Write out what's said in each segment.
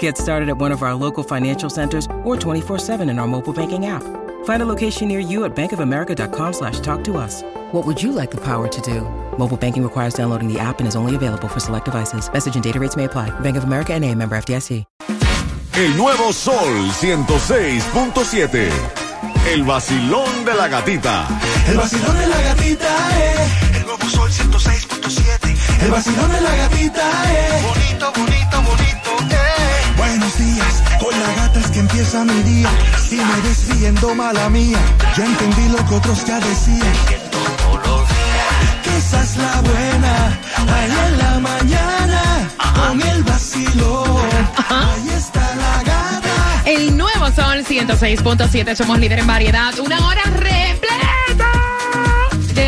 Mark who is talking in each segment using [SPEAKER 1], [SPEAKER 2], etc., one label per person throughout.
[SPEAKER 1] Get started at one of our local financial centers or 24-7 in our mobile banking app. Find a location near you at bankofamerica.com slash talk to us. What would you like the power to do? Mobile banking requires downloading the app and is only available for select devices. Message and data rates may apply. Bank of America and a member FDIC.
[SPEAKER 2] El nuevo Sol 106.7. El vacilón de la gatita.
[SPEAKER 3] El vacilón de la gatita es. El nuevo sol 106.7. El vacilón de la gatita es. Bonito, bonito, bonito, eh. Buenos días, con la gata es que empieza mi día. Si me ves riendo, mala mía. Ya entendí lo que otros ya decían. Que esa es la buena. Ahí en la mañana, con el vacilón. Ahí está la gata.
[SPEAKER 4] El nuevo Sol 106.7, somos líder en variedad. Una hora de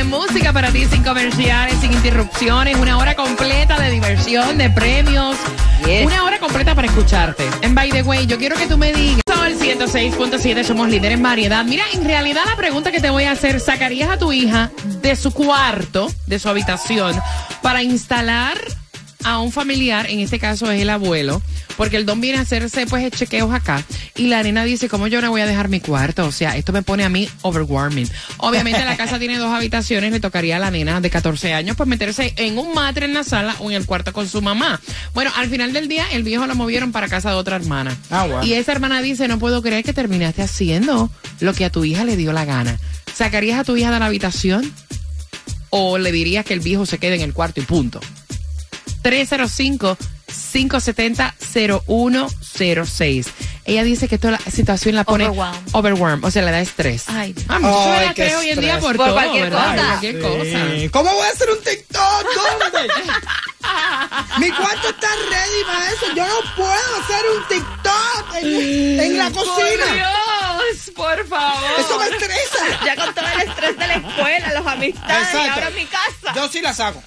[SPEAKER 4] música para ti, sin comerciales, sin interrupciones. Una hora completa de diversión, de premios. Una hora completa para escucharte. En By the Way, yo quiero que tú me digas. Sol 106.7, somos líder en variedad. Mira, en realidad la pregunta que te voy a hacer, ¿sacarías a tu hija de su cuarto, de su habitación, para instalar a un familiar, en este caso es el abuelo, porque el don viene a hacerse pues chequeos acá y la nena dice, ¿cómo yo no voy a dejar mi cuarto? O sea, esto me pone a mí overwhelming. Obviamente la casa tiene dos habitaciones, le tocaría a la nena de 14 años pues meterse en un matre en la sala o en el cuarto con su mamá. Bueno, al final del día el viejo lo movieron para casa de otra hermana.
[SPEAKER 5] Ah, bueno.
[SPEAKER 4] Y esa hermana dice, no puedo creer que terminaste haciendo lo que a tu hija le dio la gana. ¿Sacarías a tu hija de la habitación? ¿O le dirías que el viejo se quede en el cuarto y punto? 305-570-0106. Ella dice que esta la situación la pone
[SPEAKER 6] Overwhelm.
[SPEAKER 4] overwhelm, o sea, le da estrés.
[SPEAKER 6] Ay,
[SPEAKER 4] Ah, mucho
[SPEAKER 5] Ay,
[SPEAKER 4] la
[SPEAKER 5] qué
[SPEAKER 4] cree hoy en día
[SPEAKER 5] estrés.
[SPEAKER 4] por,
[SPEAKER 6] Por
[SPEAKER 4] todo,
[SPEAKER 6] cualquier
[SPEAKER 4] ¿verdad?
[SPEAKER 6] cosa.
[SPEAKER 4] Cualquier cosa.
[SPEAKER 5] Sí. ¿Cómo voy a hacer un TikTok? ¿Dónde? Mi cuarto está ready para eso. Yo no puedo hacer un TikTok en, en la
[SPEAKER 4] Por
[SPEAKER 5] cocina.
[SPEAKER 4] Dios, por favor.
[SPEAKER 5] Eso me estresa.
[SPEAKER 6] ya con todo el estrés de la escuela, los amistades, y ahora en mi casa.
[SPEAKER 5] Yo sí la saco.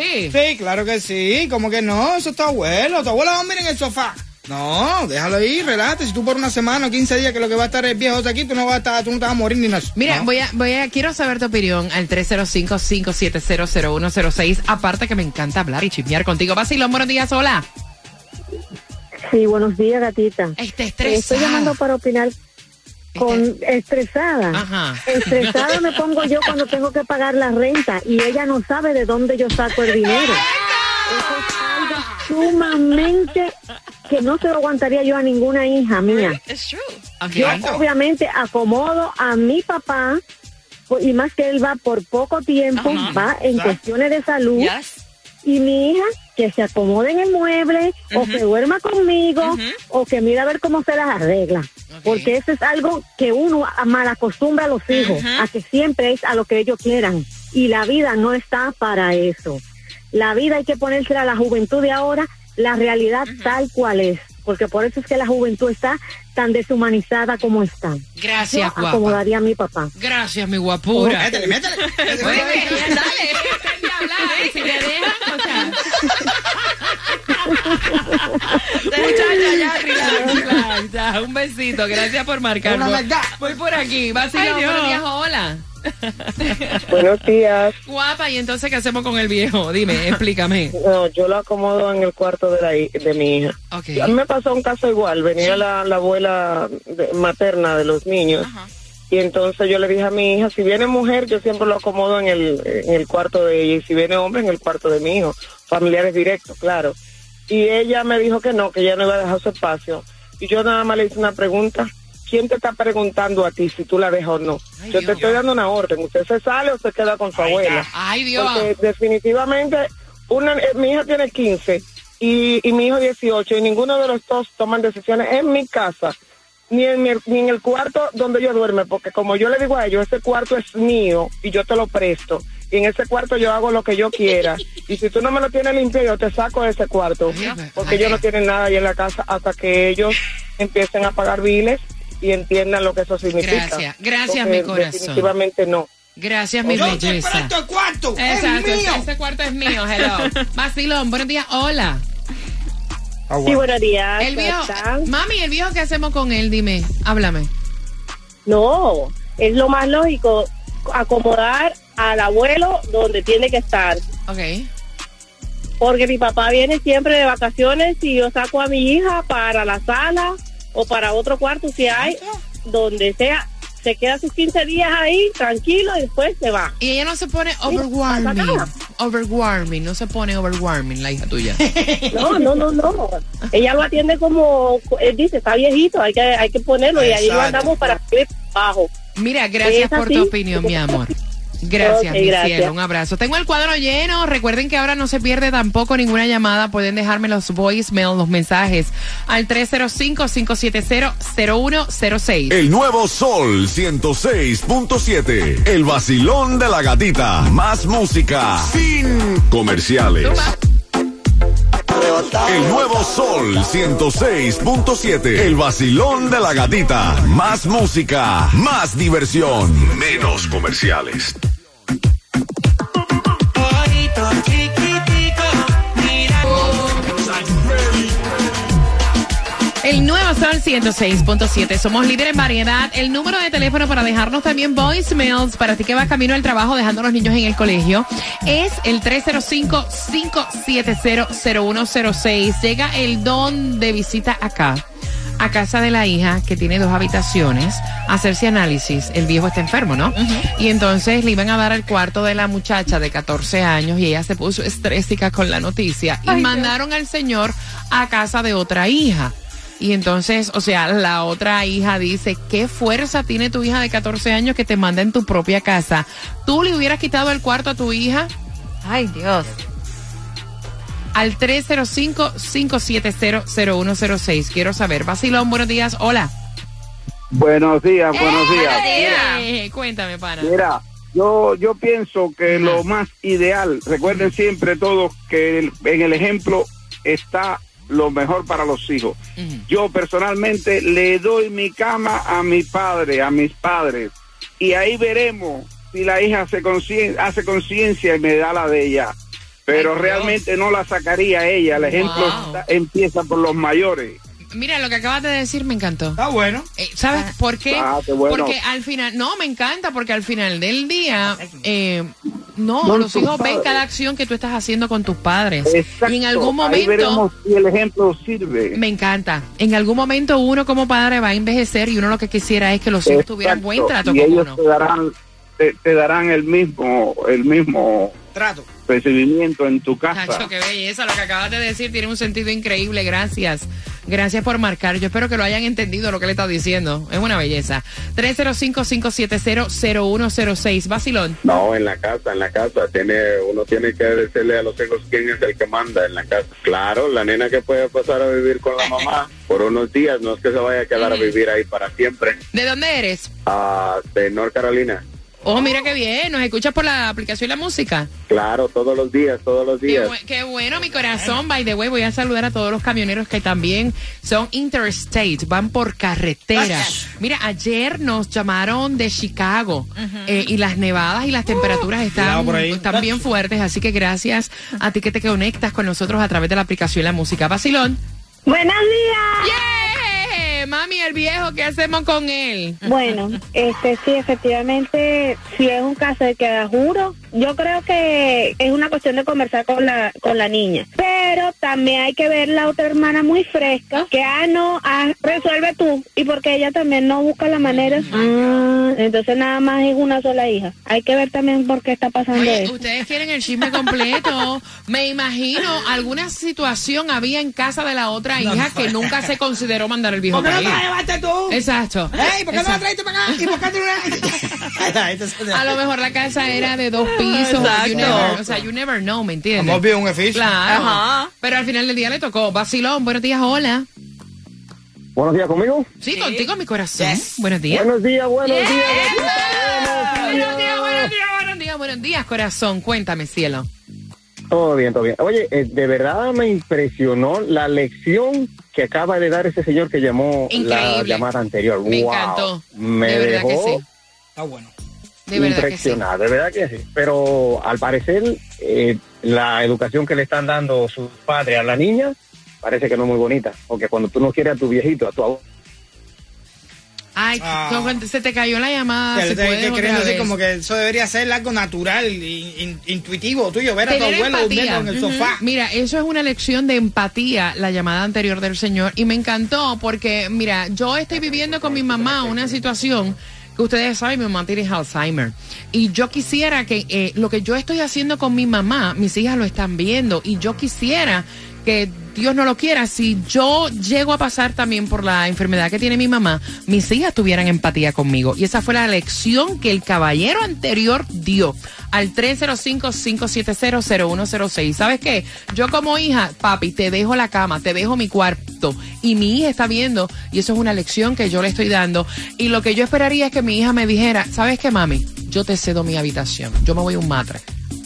[SPEAKER 4] Sí.
[SPEAKER 5] Sí, claro que sí. ¿Cómo que no? Eso está bueno. Tu abuela va a dormir en el sofá. No, déjalo ahí, relájate. Si tú por una semana o 15 días que lo que va a estar el viejo aquí, tú no vas a estar, tú no te vas a morir ni nada.
[SPEAKER 4] Mira,
[SPEAKER 5] No.
[SPEAKER 4] voy a, voy a, quiero saber tu opinión al 305-570-0106. Aparte que me encanta hablar y chismear contigo. Vacilón, buenos días, hola.
[SPEAKER 7] Sí, buenos días, gatita.
[SPEAKER 4] Está
[SPEAKER 7] Eh. Estoy llamando para opinar con estresada.
[SPEAKER 4] Ajá.
[SPEAKER 7] Estresada me pongo yo cuando tengo que pagar la renta y ella no sabe de dónde yo saco el dinero. Eso es algo sumamente que no se lo aguantaría yo a ninguna hija mía. Yo obviamente acomodo a mi papá pues, y más que él va por poco tiempo,
[SPEAKER 6] Ajá.
[SPEAKER 7] va en cuestiones de salud
[SPEAKER 6] Yes.
[SPEAKER 7] y mi hija que se acomode en el mueble o que duerma conmigo o que mira a ver cómo se las arregla. Porque eso es algo que uno mal acostumbra a los hijos, a que siempre es a lo que ellos quieran. Y la vida no está para eso. La vida hay que ponérsela a la juventud de ahora, la realidad tal cual es. Porque por eso es que la juventud está tan deshumanizada como está.
[SPEAKER 4] Gracias,
[SPEAKER 7] Yo
[SPEAKER 4] guapa.
[SPEAKER 7] acomodaría a mi papá.
[SPEAKER 4] Gracias, mi guapura.
[SPEAKER 5] Métele, métele. métele.
[SPEAKER 4] Oye, dale, hablar. Si me dejan, o sea. Muchacha, ya, relax, relax, ya, un besito. Gracias por marcar.
[SPEAKER 5] Una
[SPEAKER 4] Voy- por aquí. Vacilón,
[SPEAKER 6] Ay, Dios.
[SPEAKER 4] buenos días, hola.
[SPEAKER 7] Buenos días.
[SPEAKER 4] Guapa, ¿y entonces qué hacemos con el viejo? Dime, explícame.
[SPEAKER 7] No, yo lo acomodo en el cuarto de, la, de mi hija. A mí me pasó un caso igual. Venía la, la abuela de- materna de los niños. Y entonces yo le dije a mi hija, si viene mujer, yo siempre lo acomodo en el, en el cuarto de ella. Y si viene hombre, en el cuarto de mi hijo. Familiares directos, claro. Y ella me dijo que no, que ella no iba a dejar su espacio. Y yo nada más le hice una pregunta. ¿Quién te está preguntando a ti si tú la dejas o no?
[SPEAKER 4] Ay,
[SPEAKER 7] yo
[SPEAKER 4] Dios.
[SPEAKER 7] te estoy dando una orden. ¿Usted se sale o se queda con su abuela?
[SPEAKER 4] Ay, Dios.
[SPEAKER 7] Porque definitivamente una, eh, mi hija tiene 15 y, y mi hijo 18 y ninguno de los dos toman decisiones en mi casa ni en, mi- ni en el cuarto donde yo duerme porque como yo le digo a ellos ese cuarto es mío y yo te lo presto y en ese cuarto yo hago lo que yo quiera y si tú no me lo tienes limpio yo te saco de ese cuarto porque ellos no tienen nada ahí en la casa hasta que ellos
[SPEAKER 8] empiecen a pagar biles y entiendan lo que eso significa.
[SPEAKER 4] Gracias, gracias,
[SPEAKER 8] Porque
[SPEAKER 4] mi corazón.
[SPEAKER 8] Definitivamente no.
[SPEAKER 4] Gracias, mi
[SPEAKER 5] Yo
[SPEAKER 4] belleza.
[SPEAKER 5] este cuarto.
[SPEAKER 4] Exacto,
[SPEAKER 5] es mío.
[SPEAKER 4] ese cuarto es mío, hello. Vacilón, buenos días, hola.
[SPEAKER 5] Ah,
[SPEAKER 9] Sí,
[SPEAKER 5] bueno.
[SPEAKER 9] buenos días.
[SPEAKER 4] El
[SPEAKER 9] ¿cómo
[SPEAKER 4] viejo, mami, el viejo, ¿qué hacemos con él? Dime, háblame.
[SPEAKER 9] No, es lo más lógico acomodar al abuelo donde tiene que estar.
[SPEAKER 4] Ok.
[SPEAKER 9] Porque mi papá viene siempre de vacaciones y yo saco a mi hija para la sala o para otro cuarto si hay, donde sea. Se queda sus 15 días ahí, tranquilo, y después se va.
[SPEAKER 4] Y ella no se pone overwarming. Overwarming, no se pone overwarming, la hija tuya.
[SPEAKER 9] No, no, no, no. Ella lo atiende como, él dice, está viejito, hay que, hay que ponerlo y ahí lo andamos para para abajo.
[SPEAKER 4] Mira, gracias
[SPEAKER 9] ¿Es
[SPEAKER 4] por tu opinión, mi amor. Gracias, mi
[SPEAKER 9] gracias.
[SPEAKER 4] cielo. Un abrazo. Tengo el cuadro lleno. Recuerden que ahora no se pierde tampoco ninguna llamada. Pueden dejarme los voicemail, los mensajes al 305-570-0106.
[SPEAKER 2] El nuevo Sol 106.7. El vacilón de la gatita. Más música. Sin comerciales. El nuevo Sol 106.7. El vacilón de la gatita. Más música. Más diversión. Menos comerciales.
[SPEAKER 4] El nuevo Sol 106.7. Somos líderes en variedad. El número de teléfono para dejarnos también voicemails para ti que vas camino al trabajo dejando a los niños en el colegio es el 305-570-0106. Llega el don de visita acá. A casa de la hija, que tiene dos habitaciones, a hacerse análisis. El viejo está enfermo, ¿no? Y entonces le iban a dar el cuarto de la muchacha de 14 años y ella se puso estrésica con la noticia. Y mandaron al señor a casa de otra hija. Y entonces, o sea, la otra hija dice, ¿qué fuerza tiene tu hija de 14 años que te manda en tu propia casa? ¿Tú le hubieras quitado el cuarto a tu hija?
[SPEAKER 10] Ay, Dios.
[SPEAKER 4] Al 305-570-0106. Quiero saber. Vacilón, buenos días. Hola.
[SPEAKER 11] Buenos días, buenos días.
[SPEAKER 4] Eh, cuéntame, pana.
[SPEAKER 11] Mira, yo yo pienso que lo más ideal, recuerden siempre todos que el- en el ejemplo está lo mejor para los hijos. Yo personalmente le doy mi cama a mi padre, a mis padres, y ahí veremos si la hija hace conciencia y me da la de ella. Pero
[SPEAKER 4] Ay,
[SPEAKER 11] realmente no la sacaría ella. El ejemplo
[SPEAKER 4] Wow.
[SPEAKER 11] está- empieza por los mayores.
[SPEAKER 4] Mira, lo que acabas de decir me encantó.
[SPEAKER 5] Está bueno.
[SPEAKER 4] Eh, ¿Sabes por qué?
[SPEAKER 11] Ah, qué bueno.
[SPEAKER 4] Porque al final, no, me encanta, porque al final del día, eh, no,
[SPEAKER 11] No,
[SPEAKER 4] los hijos ven cada acción que tú estás haciendo con tus padres.
[SPEAKER 11] Exacto.
[SPEAKER 4] Y en algún
[SPEAKER 11] Ahí
[SPEAKER 4] momento,
[SPEAKER 11] veremos si el ejemplo sirve.
[SPEAKER 4] me encanta, en algún momento uno como padre va a envejecer y uno lo que quisiera es que los hijos tuvieran buen trato
[SPEAKER 11] y
[SPEAKER 4] con
[SPEAKER 11] ellos
[SPEAKER 4] uno.
[SPEAKER 11] te darán te, te darán el mismo el mismo
[SPEAKER 5] Trato.
[SPEAKER 11] Recibimiento en tu casa
[SPEAKER 4] Chacho, qué belleza, lo que acabas de decir tiene un sentido increíble, gracias. Gracias por marcar. Yo espero que lo hayan entendido lo que le está diciendo. Es una belleza. 305-570-0106. Vacilón.
[SPEAKER 12] No, en la casa, en la casa. Tiene, uno tiene que decirle a los hijos quién es el que manda en la casa. Claro, la nena que puede pasar a vivir con la mamá por unos días, no es que se vaya a quedar a vivir ahí para siempre.
[SPEAKER 4] ¿De dónde eres?
[SPEAKER 12] Ah, de North Carolina.
[SPEAKER 4] Oh, mira qué bien. ¿Nos escuchas por la aplicación La Música?
[SPEAKER 12] Claro, todos los días, todos los
[SPEAKER 4] Qué,
[SPEAKER 12] días.
[SPEAKER 4] bu- qué bueno, mi corazón. By the way, voy a saludar a todos los camioneros que también son interstate, van por carretera. Mira, ayer nos llamaron de Chicago eh, y las nevadas y las temperaturas están,
[SPEAKER 5] cuidado por ahí.
[SPEAKER 4] están bien fuertes. Así que gracias a ti que te conectas con nosotros a través de la aplicación La Música. Vacilón.
[SPEAKER 13] Buenos días.
[SPEAKER 4] ¡Yeah! Mami, el viejo, ¿qué hacemos con él?
[SPEAKER 13] Bueno, este sí, efectivamente, si es un caso de que juro, yo creo que es una cuestión de conversar con la con la niña. Pero también hay que ver la otra hermana muy fresca, que ah no, ah, resuelve tú y porque ella también no busca la manera. Ah, entonces nada más es una sola hija. Hay que ver también por qué está pasando
[SPEAKER 4] Oye,
[SPEAKER 13] eso.
[SPEAKER 4] ustedes quieren el chisme completo. Me imagino alguna situación había en casa de la otra hija que nunca se consideró mandar el viejo
[SPEAKER 5] ¿Por qué no la llevaste tú?
[SPEAKER 4] Exacto.
[SPEAKER 5] Ey, ¿por qué no la traiste para acá? ¿Y por qué tú no
[SPEAKER 4] A lo mejor la casa era de dos pisos. You never, o sea, you never know, ¿me entiendes?
[SPEAKER 5] Hemos visto un edificio.
[SPEAKER 4] Claro.
[SPEAKER 9] Ajá.
[SPEAKER 4] Pero al final del día le tocó. Vacilón, buenos días, hola.
[SPEAKER 11] buenos días conmigo
[SPEAKER 4] Sí, contigo, mi corazón.
[SPEAKER 5] Yes.
[SPEAKER 4] Buenos días.
[SPEAKER 11] buenos días buenos días
[SPEAKER 4] Buenos días, buenos días, buenos días, buenos días, corazón. Cuéntame, cielo.
[SPEAKER 14] Todo bien, todo bien. Oye, eh, de verdad me impresionó la lección que acaba de dar ese señor que llamó la llamada anterior.
[SPEAKER 4] Me
[SPEAKER 14] Wow.
[SPEAKER 4] encantó.
[SPEAKER 14] Me
[SPEAKER 4] de verdad que
[SPEAKER 14] dejó
[SPEAKER 4] sí.
[SPEAKER 5] Está bueno.
[SPEAKER 4] De verdad que sí.
[SPEAKER 14] impresionado, de verdad que sí. Pero al parecer, eh, la educación que le están dando sus padres a la niña parece que no es muy bonita. Porque cuando tú no quieres a tu viejito, a tu abuelo,
[SPEAKER 4] Ay,
[SPEAKER 5] Ah.
[SPEAKER 4] se te cayó la llamada.
[SPEAKER 5] Como que eso debería ser algo natural, in- in- intuitivo tuyo, ver a tu abuelo
[SPEAKER 4] empatía.
[SPEAKER 5] en el sofá.
[SPEAKER 4] Mira, eso es una lección de empatía, la llamada anterior del señor. Y me encantó porque, mira, yo estoy viviendo con mi mamá una situación que ustedes saben, mi mamá tiene Alzheimer. Y yo quisiera que eh, lo que yo estoy haciendo con mi mamá, mis hijas lo están viendo. Y yo quisiera que Dios no lo quiera, si yo llego a pasar también por la enfermedad que tiene mi mamá, mis hijas tuvieran empatía conmigo. Y esa fue la lección que el caballero anterior dio al 305-570-0106. ¿Sabes qué? Yo como hija, papi, te dejo la cama, te dejo mi cuarto. Y mi hija está viendo, y eso es una lección que yo le estoy dando. Y lo que yo esperaría es que mi hija me dijera, ¿sabes qué, mami? Yo te cedo mi habitación. Yo me voy a un matre.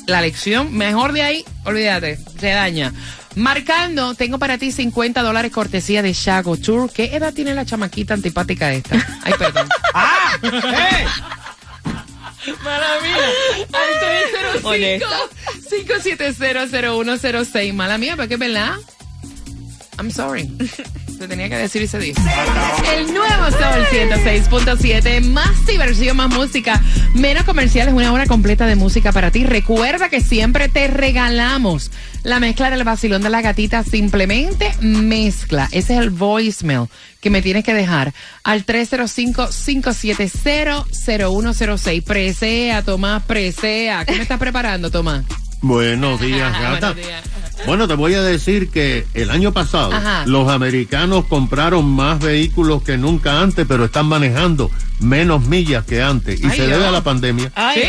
[SPEAKER 4] La lección, mejor de ahí, olvídate, se daña. Marcando, tengo para ti 50 dólares cortesía de Shago Tour. ¿Qué edad tiene la chamaquita antipática esta? Ay, perdón.
[SPEAKER 5] ¡Ah! ¡Eh!
[SPEAKER 4] Mala mía. Al 305-570-0106. Mala mía, porque es verdad. I'm sorry. Te tenía que decir ese día. El nuevo Sol 106.7. Más diversión, más música. Menos comerciales. Una hora completa de música para ti. Recuerda que siempre te regalamos la mezcla del vacilón de la gatita. Simplemente mezcla. Ese es el voicemail que me tienes que dejar al 305-570-0106. Presea, Tomás, presea. ¿Qué me estás preparando, Tomás?
[SPEAKER 15] Buenos días, gata.
[SPEAKER 4] Buenos días.
[SPEAKER 15] Bueno, te voy a decir que el año pasado
[SPEAKER 4] Ajá.
[SPEAKER 15] los americanos compraron más vehículos que nunca antes, pero están manejando menos millas que antes. Y
[SPEAKER 4] Ay,
[SPEAKER 15] se debe a la pandemia.
[SPEAKER 4] sí.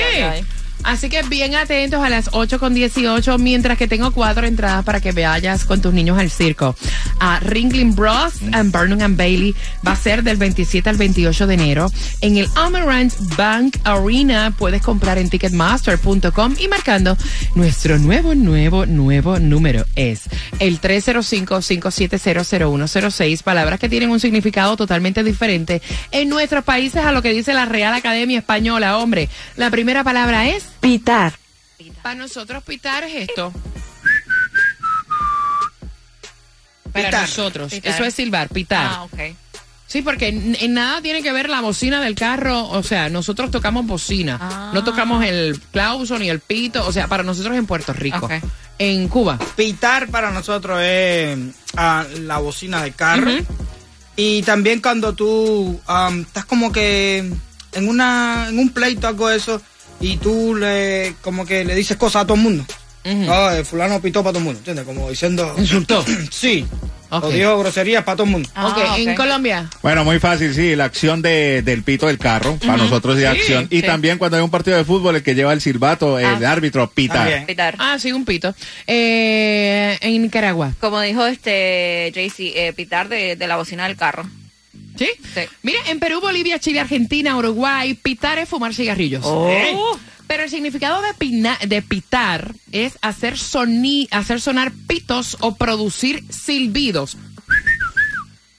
[SPEAKER 4] Así que bien atentos a las 8 con 18, mientras que tengo cuatro entradas para que vayas con tus niños al circo. A Ringling Bros and Burnham and Bailey va a ser del 27 al 28 de enero. En el Amarant Bank Arena puedes comprar en ticketmaster.com y marcando nuestro nuevo, nuevo, nuevo número es el 305-570-0106. Palabras que tienen un significado totalmente diferente en nuestros países a lo que dice la Real Academia Española, hombre. La primera palabra es
[SPEAKER 7] Pitar.
[SPEAKER 4] para nosotros pitar es esto. Para
[SPEAKER 5] Pitar.
[SPEAKER 4] nosotros.
[SPEAKER 10] Pitar.
[SPEAKER 4] Eso es silbar, pitar.
[SPEAKER 10] Ah, ok.
[SPEAKER 4] Sí, porque en, en nada tiene que ver la bocina del carro. O sea, nosotros tocamos bocina.
[SPEAKER 10] Ah.
[SPEAKER 4] No tocamos el clauso ni el pito. O sea, para nosotros en Puerto Rico.
[SPEAKER 10] Ok.
[SPEAKER 4] En Cuba.
[SPEAKER 5] Pitar para nosotros es ah, la bocina del carro. Y también cuando tú am, estás como que en una en un pleito algo de eso y tú le como que le dices cosas a todo el mundo.
[SPEAKER 4] Ujú.
[SPEAKER 5] Ah, el fulano pitó para todo el mundo, ¿entiendes? Como diciendo...
[SPEAKER 4] Insultó.
[SPEAKER 5] sí.
[SPEAKER 4] Ok.
[SPEAKER 5] O dijo groserías para todo el mundo.
[SPEAKER 10] Ah,
[SPEAKER 4] ok, en. Colombia.
[SPEAKER 16] Bueno, muy fácil, sí, la acción de, del pito del carro, para nosotros es
[SPEAKER 4] Sí,
[SPEAKER 16] acción. Y
[SPEAKER 4] sí.
[SPEAKER 16] también cuando hay un partido de fútbol, el que lleva el silbato, el
[SPEAKER 10] Ah.
[SPEAKER 16] árbitro, pita.
[SPEAKER 10] Pitar.
[SPEAKER 4] Ah, sí, un pito. Eh, en Nicaragua.
[SPEAKER 10] Como dijo este JC, eh, pitar de, de la bocina del carro.
[SPEAKER 4] ¿Sí?
[SPEAKER 10] Sí.
[SPEAKER 4] Mira, en Perú, Bolivia, Chile, Argentina, Uruguay, pitar es fumar cigarrillos.
[SPEAKER 10] Oh.
[SPEAKER 4] Pero el significado de, pina- de pitar es hacer, soni- hacer sonar pitos o producir silbidos.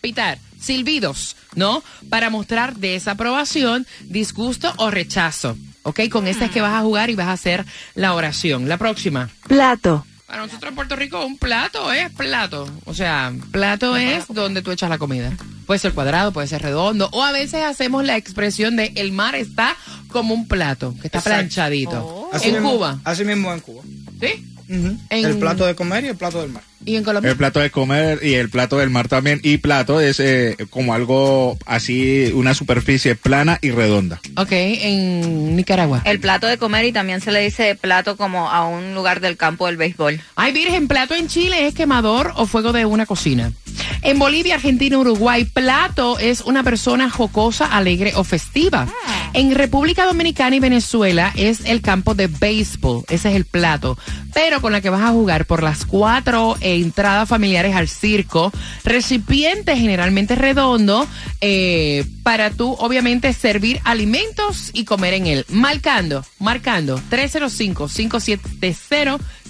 [SPEAKER 4] Pitar, silbidos, ¿no? Para mostrar desaprobación, disgusto o rechazo. ¿Ok? Con esta es que vas a jugar y vas a hacer la oración. La próxima.
[SPEAKER 7] Plato.
[SPEAKER 4] Para nosotros en Puerto Rico un plato es plato. O sea, plato es donde tú echas la comida. Puede ser cuadrado, puede ser redondo. O a veces hacemos la expresión de el mar está como un plato, que está
[SPEAKER 5] Exacto.
[SPEAKER 4] planchadito.
[SPEAKER 10] Oh.
[SPEAKER 5] Así
[SPEAKER 4] En
[SPEAKER 5] mismo-
[SPEAKER 4] Cuba.
[SPEAKER 5] Así mismo en Cuba.
[SPEAKER 4] ¿Sí? En-
[SPEAKER 5] El plato de comer y el plato del mar.
[SPEAKER 4] ¿Y en Colombia?
[SPEAKER 16] El plato de comer y el plato del mar también. Y plato es eh, como algo así, una superficie plana y redonda.
[SPEAKER 4] Ok, en Nicaragua.
[SPEAKER 10] El plato de comer y también se le dice plato como a un lugar del campo del béisbol.
[SPEAKER 4] Ay, virgen, plato en Chile es quemador o fuego de una cocina. En Bolivia, Argentina, Uruguay, plato es una persona jocosa, alegre o festiva. En República Dominicana y Venezuela es el campo de béisbol, ese es el plato. Pero con la que vas a jugar por las cuatro entradas familiares al circo, recipiente generalmente redondo, eh, para tú obviamente servir alimentos y comer en él. Marcando, marcando,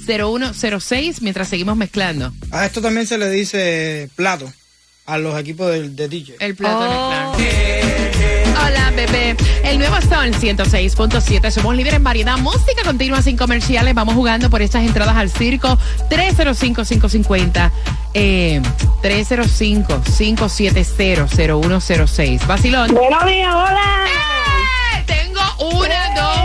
[SPEAKER 4] 0106 mientras seguimos mezclando.
[SPEAKER 5] A esto también se le dice plato a los equipos de, de DJ.
[SPEAKER 4] El plato de mezclar. Hola, bebé. El nuevo Sol 106.7. Somos líderes en variedad. Música continua sin comerciales. Vamos jugando por estas entradas al circo. 305-550. Eh, 305-570-0106. Vacilón.
[SPEAKER 6] Buenos días, hola.
[SPEAKER 4] ¡Eh! Tengo una, dos,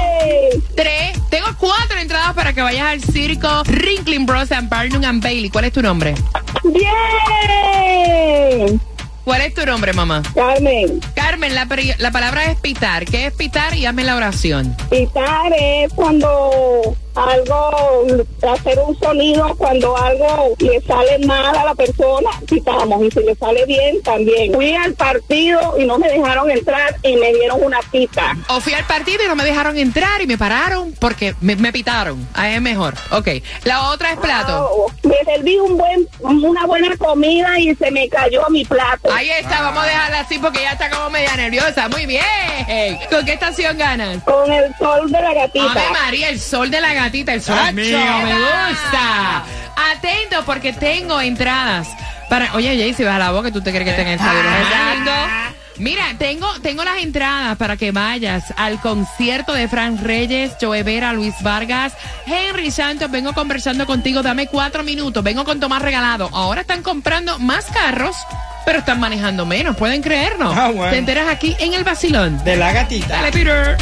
[SPEAKER 4] para que vayas al circo Rinkling Bros. and Barnum and Bailey. ¿Cuál es tu nombre?
[SPEAKER 6] Bien.
[SPEAKER 4] ¿Cuál es tu nombre, mamá?
[SPEAKER 6] Carmen.
[SPEAKER 4] Carmen, la, la palabra es pitar. ¿Qué es pitar? Y hazme la oración.
[SPEAKER 6] Pitar es cuando algo, hacer un sonido, cuando algo le sale mal a la persona, pitamos. Y si le sale bien, también. Fui al partido y no me dejaron entrar y me dieron una pita.
[SPEAKER 4] O fui al partido y no me dejaron entrar y me pararon porque me, me pitaron. Ahí es mejor. Ok. La otra es plato.
[SPEAKER 6] Me serví un buen, una buena comida y se me cayó mi plato.
[SPEAKER 4] Ahí está, vamos a dejarla así porque ya está como media nerviosa. Muy bien. ¿Con qué estación ganas?
[SPEAKER 6] Con el sol de la gatita.
[SPEAKER 4] Ave María, el sol de la gatita, el sol
[SPEAKER 6] ¡Acho!
[SPEAKER 4] mío, me gusta. Atento porque tengo entradas para. Oye, Jay, si vas a la boca, tú te crees que tenga el estadio. Exacto. Mira, tengo, tengo las entradas para que vayas al concierto de Fran Reyes, Joe Vera, Luis Vargas, Henry Santos. Vengo conversando contigo, dame cuatro minutos. Vengo con Tomás regalado. Ahora están comprando más carros, pero están manejando menos. ¿Pueden creerlo?
[SPEAKER 5] Ah, bueno.
[SPEAKER 4] Te enteras aquí en el vacilón.
[SPEAKER 5] De la gatita.
[SPEAKER 4] Dale, Peter.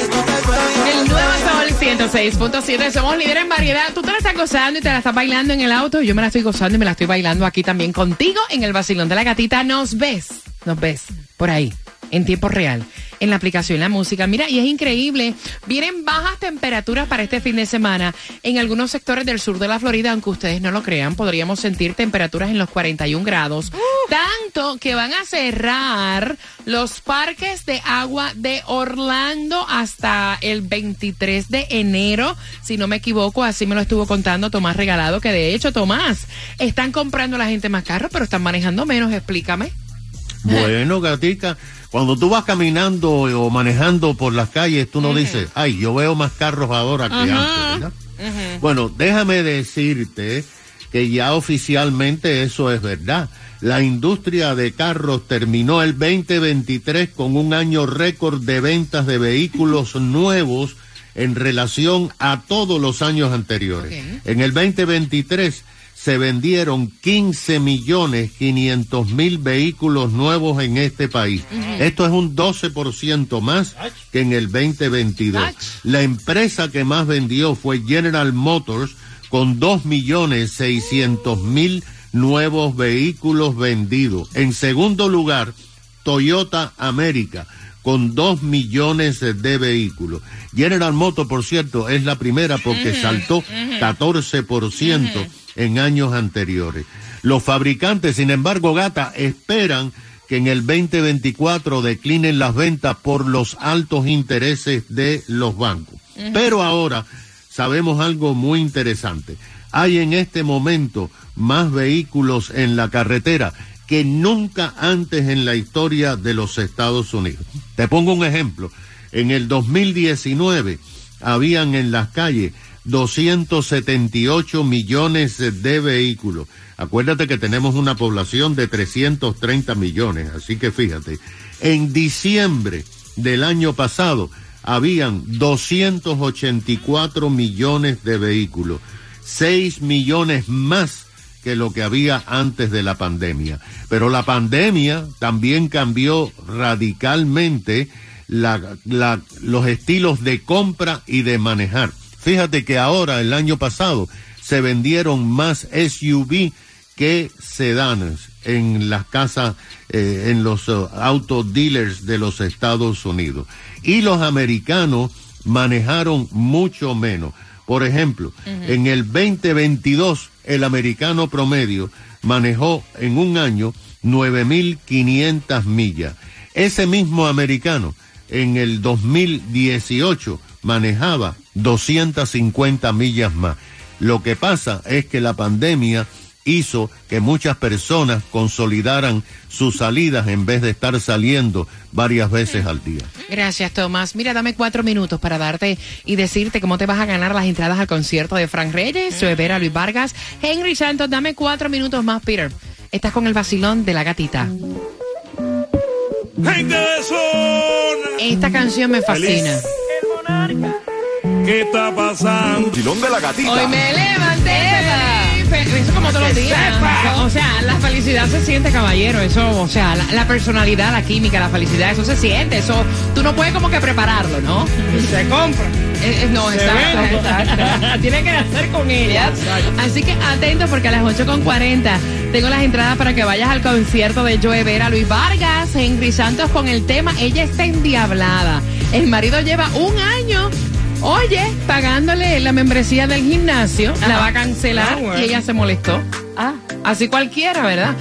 [SPEAKER 4] El nuevo Sol 106.7. Somos líderes en variedad. Tú te la estás gozando y te la estás bailando en el auto. Yo me la estoy gozando y me la estoy bailando aquí también contigo en el vacilón de la gatita. Nos ves, nos ves por ahí, en tiempo real, en la aplicación La Música. Mira, y es increíble. Vienen bajas temperaturas para este fin de semana. En algunos sectores del sur de la Florida, aunque ustedes no lo crean, podríamos sentir temperaturas en los 41 grados. Tanto que van a cerrar los parques de agua de Orlando hasta el 23 de enero. Si no me equivoco, así me lo estuvo contando Tomás Regalado, que de hecho, Tomás, están comprando la gente más carros, pero están manejando menos. Explícame.
[SPEAKER 15] Bueno, gatica, cuando tú vas caminando o manejando por las calles, tú no dices, ay, yo veo más carros ahora que antes, ¿verdad? Bueno, déjame decirte que ya oficialmente eso es verdad. La industria de carros terminó el 2023 con un año récord de ventas de vehículos nuevos en relación a todos los años anteriores. En el 2023 se vendieron 15 millones 500 mil vehículos nuevos en este país. Esto es un 12% más que en el 2022. La empresa que más vendió fue General Motors con 2 millones 600 mil nuevos vehículos vendidos. En segundo lugar, Toyota América con 2 millones de vehículos. General Motors, por cierto, es la primera porque saltó 14% en años anteriores. Los fabricantes, sin embargo, Gata, esperan que en el 2024 declinen las ventas por los altos intereses de los bancos. Pero ahora sabemos algo muy interesante. Hay en este momento más vehículos en la carretera que nunca antes en la historia de los Estados Unidos. Te pongo un ejemplo. En el 2019 habían en las calles 278 millones de vehículos. Acuérdate que tenemos una población de 330 millones, así que fíjate, en diciembre del año pasado habían 284 millones de vehículos, 6 millones más que lo que había antes de la pandemia. Pero la pandemia también cambió radicalmente la- la- los estilos de compra y de manejar. Fíjate que ahora, el año pasado, se vendieron más SUV que sedanes en las casas, eh, en los uh, auto dealers de los Estados Unidos. Y los americanos manejaron mucho menos. Por ejemplo, en el 2022, el americano promedio manejó en un año 9.500 millas. Ese mismo americano en el 2018 manejaba 250 millas más. Lo que pasa es que la pandemia hizo que muchas personas consolidaran sus salidas en vez de estar saliendo varias veces al día.
[SPEAKER 4] Gracias, Tomás. Mira, dame cuatro minutos para darte y decirte cómo te vas a ganar las entradas al concierto de Frank Reyes, Suevera, Luis Vargas, Henry Santos. Dame cuatro minutos más, Peter. Estás con el vacilón de la gatita. Esta canción me fascina.
[SPEAKER 3] ¿Qué está pasando?
[SPEAKER 2] Vacilón de la gatita.
[SPEAKER 4] Hoy me levanté fe- Eso como todos los días. O sea, la felicidad se siente, caballero. Eso, o sea, la, la personalidad, la química, la felicidad, eso se siente. Eso, tú no puedes como que prepararlo, ¿no?
[SPEAKER 5] Se compra.
[SPEAKER 4] Eh, eh, no,
[SPEAKER 5] Se
[SPEAKER 4] exacto. Tiene que hacer con ella. Así que atentos porque a las 8.40 tengo las entradas para que vayas al concierto de Joe Vera, Luis Vargas, Henry Santos con el tema Ella está endiablada. El marido lleva un año. Oye, pagándole la membresía del gimnasio, la va a cancelar
[SPEAKER 5] bueno.
[SPEAKER 4] y ella se molestó.
[SPEAKER 10] Ah,
[SPEAKER 4] Así cualquiera, ¿verdad?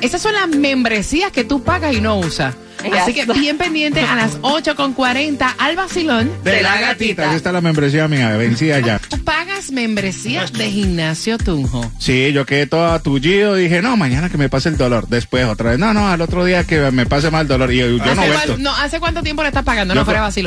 [SPEAKER 4] Esas son las membresías que tú pagas y no usas. Así que bien pendiente a las 8.40 al vacilón
[SPEAKER 16] De la gatita. Esa está la membresía mía, vencida ya.
[SPEAKER 4] ¿Tú pagas membresía de gimnasio Tunjo?
[SPEAKER 16] Sí, yo quedé todo atullido. Dije, no, mañana que me pase el dolor. Después otra vez, no, no, al otro día que me pase mal el dolor. Y yo, yo no
[SPEAKER 4] ¿Hace,
[SPEAKER 16] vuelto.
[SPEAKER 4] cuán- no, ¿Hace cuánto tiempo le estás pagando?
[SPEAKER 16] Yo
[SPEAKER 4] No fuera vacilón.